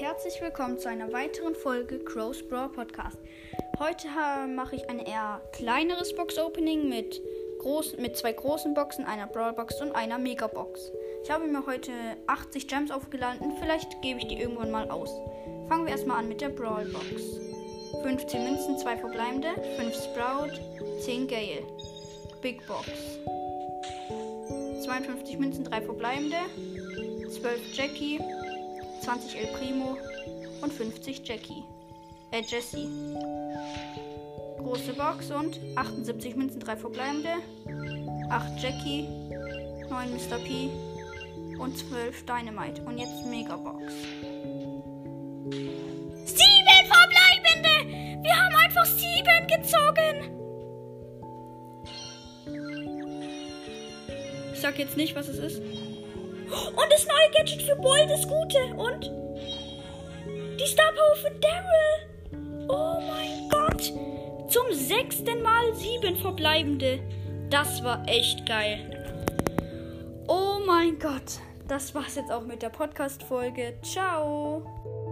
herzlich willkommen zu einer weiteren Folge Crow's Brawl Podcast. Heute mache ich ein eher kleineres Box-Opening mit, groß, mit zwei großen Boxen, einer Brawl-Box und einer Mega-Box. Ich habe mir heute 80 Gems aufgeladen, vielleicht gebe ich die irgendwann mal aus. Fangen wir erstmal an mit der Brawl-Box. 15 Münzen, 2 verbleibende, 5 Sprout, 10 Gale. Big Box. 52 Münzen, 3 verbleibende, 12 Jackie, 20 El Primo und 50 Jackie. Äh, Jessie. Große Box und 78 Münzen, 3 verbleibende, 8 Jackie, 9 Mr. P und 12 Dynamite. Und jetzt Megabox. 7 verbleibende! Wir haben einfach 7 gezogen! Ich sag jetzt nicht, was es ist. Und das neue Gadget für Bold ist gute. Und die Star Power für Daryl. Oh mein Gott. Zum sechsten Mal sieben verbleibende. Das war echt geil. Oh mein Gott. Das war's jetzt auch mit der Podcast-Folge. Ciao.